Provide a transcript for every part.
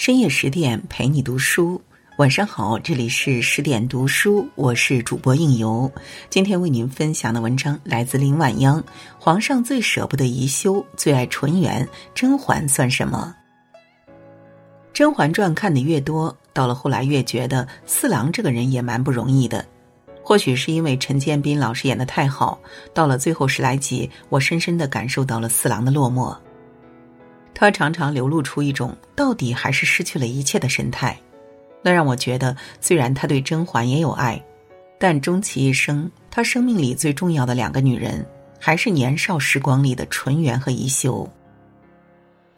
深夜十点陪你读书，晚上好，这里是十点读书，我是主播应由。今天为您分享的文章来自林晚央。皇上最舍不得宜修，最爱纯元，甄嬛算什么？《甄嬛传》看的越多，到了后来越觉得四郎这个人也蛮不容易的。或许是因为陈建斌老师演的太好，到了最后十来集，我深深的感受到了四郎的落寞。他常常流露出一种到底还是失去了一切的神态，那让我觉得，虽然他对甄嬛也有爱，但终其一生，他生命里最重要的两个女人，还是年少时光里的纯元和宜修。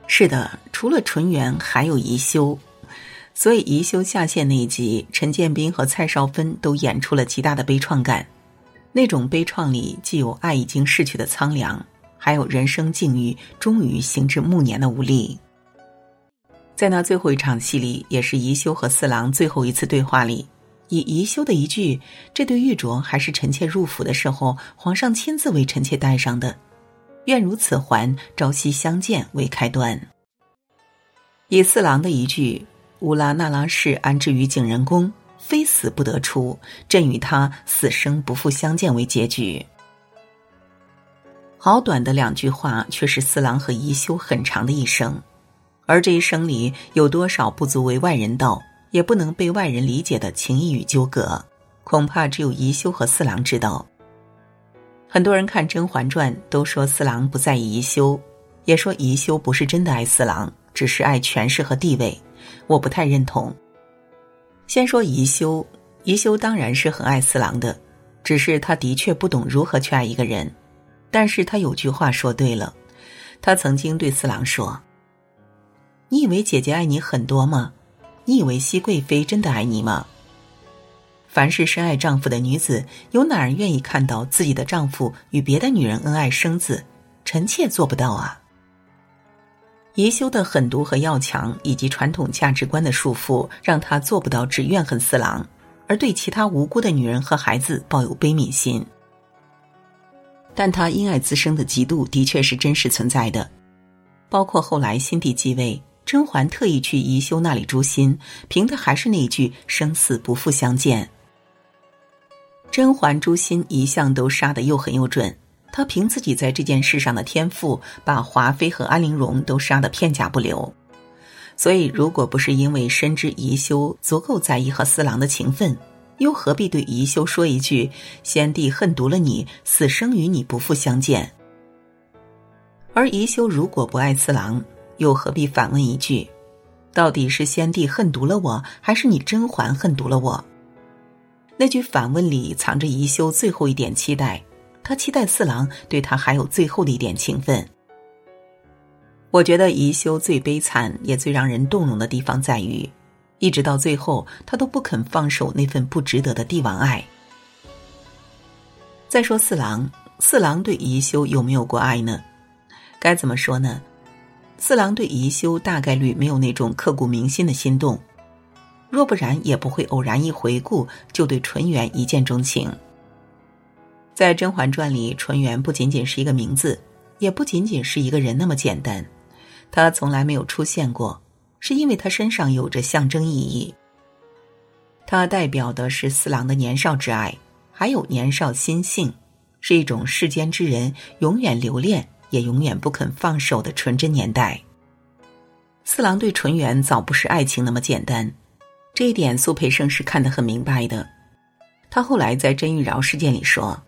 是的，除了纯元，还有宜修。所以宜修下线那一集，陈建斌和蔡少芬都演出了极大的悲怆感，那种悲怆里既有爱已经逝去的苍凉。还有人生境遇终于行至暮年的无力，在那最后一场戏里，也是宜修和四郎最后一次对话里，以宜修的一句“这对玉镯还是臣妾入府的时候皇上亲自为臣妾戴上的，愿如此还，朝夕相见”为开端，以四郎的一句“乌拉那拉氏安置于景仁宫，非死不得出，朕与他死生不复相见”为结局。好短的两句话，却是四郎和宜修很长的一生，而这一生里有多少不足为外人道，也不能被外人理解的情谊与纠葛，恐怕只有宜修和四郎知道。很多人看《甄嬛传》都说四郎不在意宜修，也说宜修不是真的爱四郎，只是爱权势和地位。我不太认同。先说宜修，宜修当然是很爱四郎的，只是他的确不懂如何去爱一个人。但是他有句话说对了，他曾经对四郎说：“你以为姐姐爱你很多吗？你以为熹贵妃真的爱你吗？”凡是深爱丈夫的女子，有哪人愿意看到自己的丈夫与别的女人恩爱生子？臣妾做不到啊。宜修的狠毒和要强，以及传统价值观的束缚，让她做不到只怨恨四郎，而对其他无辜的女人和孩子抱有悲悯心。但他因爱滋生的嫉妒的确是真实存在的，包括后来新帝继位，甄嬛特意去宜修那里诛心，凭的还是那句“生死不复相见”。甄嬛诛心一向都杀得又狠又准，她凭自己在这件事上的天赋，把华妃和安陵容都杀得片甲不留。所以，如果不是因为深知宜修足够在意和四郎的情分，又何必对宜修说一句“先帝恨毒了你，死生与你不复相见”？而宜修如果不爱次郎，又何必反问一句：“到底是先帝恨毒了我，还是你甄嬛恨毒了我？”那句反问里藏着宜修最后一点期待，他期待四郎对他还有最后的一点情分。我觉得宜修最悲惨也最让人动容的地方在于。一直到最后，他都不肯放手那份不值得的帝王爱。再说四郎，四郎对宜修有没有过爱呢？该怎么说呢？四郎对宜修大概率没有那种刻骨铭心的心动，若不然也不会偶然一回顾就对纯元一见钟情。在《甄嬛传》里，纯元不仅仅是一个名字，也不仅仅是一个人那么简单，他从来没有出现过。是因为他身上有着象征意义，它代表的是四郎的年少之爱，还有年少心性，是一种世间之人永远留恋也永远不肯放手的纯真年代。四郎对纯元早不是爱情那么简单，这一点苏培盛是看得很明白的。他后来在甄玉娆事件里说：“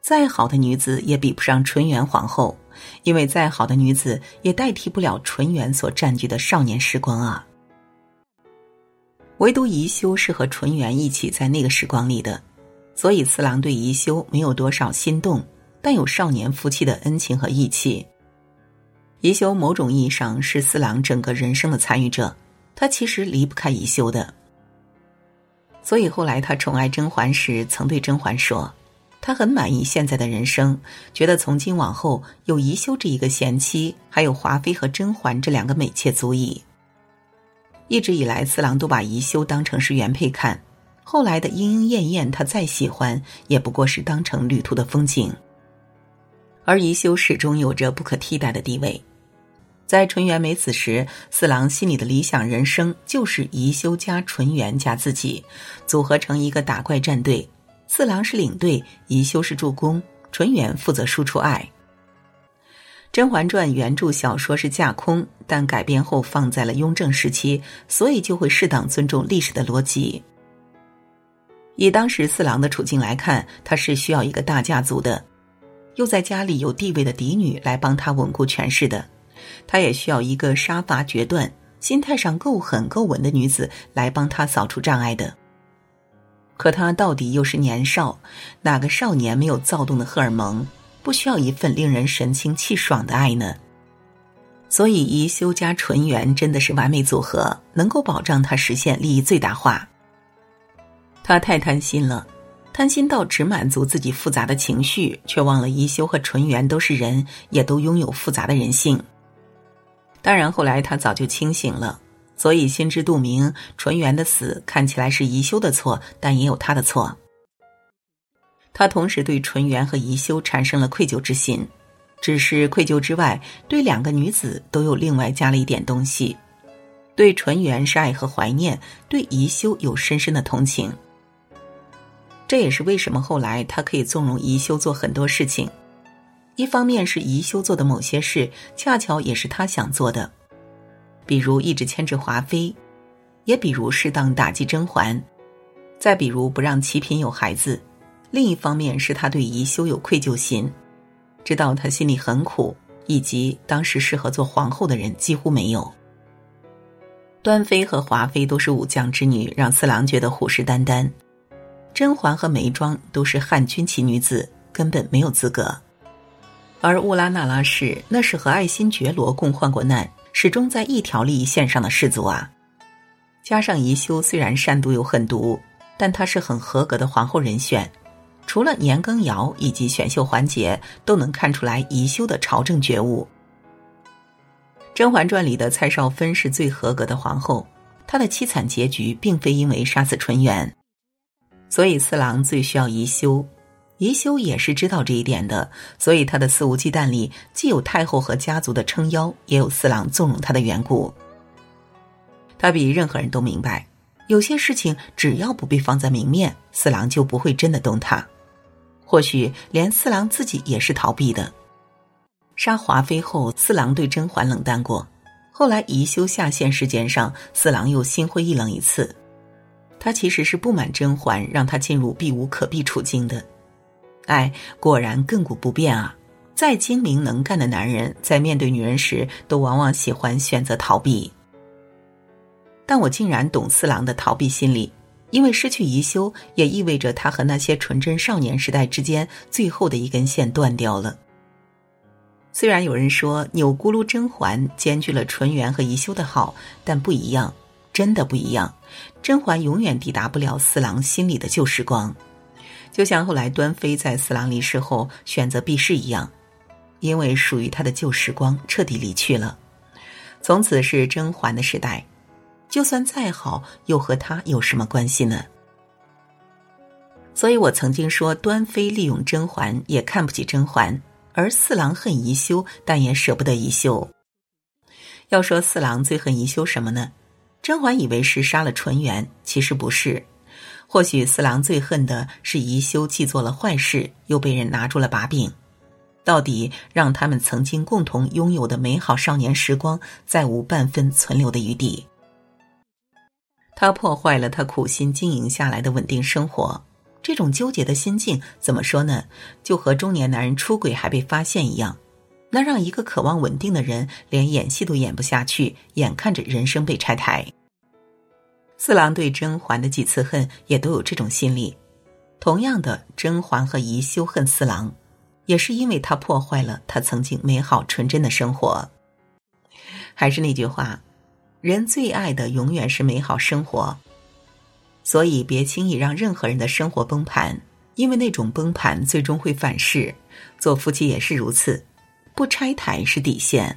再好的女子也比不上纯元皇后。”因为再好的女子也代替不了纯元所占据的少年时光啊。唯独宜修是和纯元一起在那个时光里的，所以四郎对宜修没有多少心动，但有少年夫妻的恩情和义气。宜修某种意义上是四郎整个人生的参与者，他其实离不开宜修的。所以后来他宠爱甄嬛时，曾对甄嬛说。他很满意现在的人生，觉得从今往后有宜修这一个贤妻，还有华妃和甄嬛这两个美妾足矣。一直以来，四郎都把宜修当成是原配看，后来的莺莺燕燕，他再喜欢也不过是当成旅途的风景。而宜修始终有着不可替代的地位。在纯元没死时，四郎心里的理想人生就是宜修加纯元加自己，组合成一个打怪战队。四郎是领队，宜修是助攻，纯元负责输出爱。《甄嬛传》原著小说是架空，但改编后放在了雍正时期，所以就会适当尊重历史的逻辑。以当时四郎的处境来看，他是需要一个大家族的，又在家里有地位的嫡女来帮他稳固权势的。他也需要一个杀伐决断、心态上够狠够稳的女子来帮他扫除障碍的。可他到底又是年少，哪个少年没有躁动的荷尔蒙，不需要一份令人神清气爽的爱呢？所以宜修加纯元真的是完美组合，能够保障他实现利益最大化。他太贪心了，贪心到只满足自己复杂的情绪，却忘了宜修和纯元都是人，也都拥有复杂的人性。当然，后来他早就清醒了，所以心知肚明，纯元的死看起来是宜修的错，但也有他的错。他同时对纯元和宜修产生了愧疚之心，只是愧疚之外，对两个女子都有另外加了一点东西。对纯元是爱和怀念，对宜修有深深的同情。这也是为什么后来他可以纵容宜修做很多事情。一方面是宜修做的某些事，恰巧也是他想做的，比如一直牵制华妃，也比如适当打击甄嬛，再比如不让齐嫔有孩子。另一方面是他对宜修有愧疚心，知道他心里很苦，以及当时适合做皇后的人几乎没有。端妃和华妃都是武将之女，让四郎觉得虎视眈眈；甄嬛和眉庄都是汉军旗女子，根本没有资格。而乌拉那拉氏那是和爱新觉罗共患过难，始终在一条利益线上的氏族啊。加上宜修虽然善毒又狠毒，但他是很合格的皇后人选。除了年羹尧以及选秀环节，都能看出来宜修的朝政觉悟。《甄嬛传》里的蔡少芬是最合格的皇后，她的凄惨结局并非因为杀死纯元，所以四郎最需要宜修。宜修也是知道这一点的，所以他的肆无忌惮里既有太后和家族的撑腰，也有四郎纵容他的缘故。他比任何人都明白，有些事情只要不被放在明面，四郎就不会真的动他。或许连四郎自己也是逃避的。杀华妃后，四郎对甄嬛冷淡过；后来宜修下线事件上，四郎又心灰意冷一次。他其实是不满甄嬛，让他进入避无可避处境的。爱果然亘古不变啊！再精明能干的男人，在面对女人时，都往往喜欢选择逃避。但我竟然懂四郎的逃避心理，因为失去宜修，也意味着他和那些纯真少年时代之间最后的一根线断掉了。虽然有人说钮钴禄甄嬛兼具了纯元和宜修的好，但不一样，真的不一样。甄嬛永远抵达不了四郎心里的旧时光。就像后来端妃在四郎离世后选择避世一样，因为属于他的旧时光彻底离去了，从此是甄嬛的时代。就算再好，又和他有什么关系呢？所以我曾经说，端妃利用甄嬛，也看不起甄嬛；而四郎恨宜修，但也舍不得宜修。要说四郎最恨宜修什么呢？甄嬛以为是杀了纯元，其实不是。或许四郎最恨的是宜修既做了坏事，又被人拿住了把柄，到底让他们曾经共同拥有的美好少年时光再无半分存留的余地。他破坏了他苦心经营下来的稳定生活，这种纠结的心境怎么说呢？就和中年男人出轨还被发现一样，那让一个渴望稳定的人连演戏都演不下去，眼看着人生被拆台。四郎对甄嬛的几次恨也都有这种心理，同样的，甄嬛和宜修恨四郎，也是因为他破坏了他曾经美好纯真的生活。还是那句话，人最爱的永远是美好生活，所以别轻易让任何人的生活崩盘，因为那种崩盘最终会反噬。做夫妻也是如此，不拆台是底线。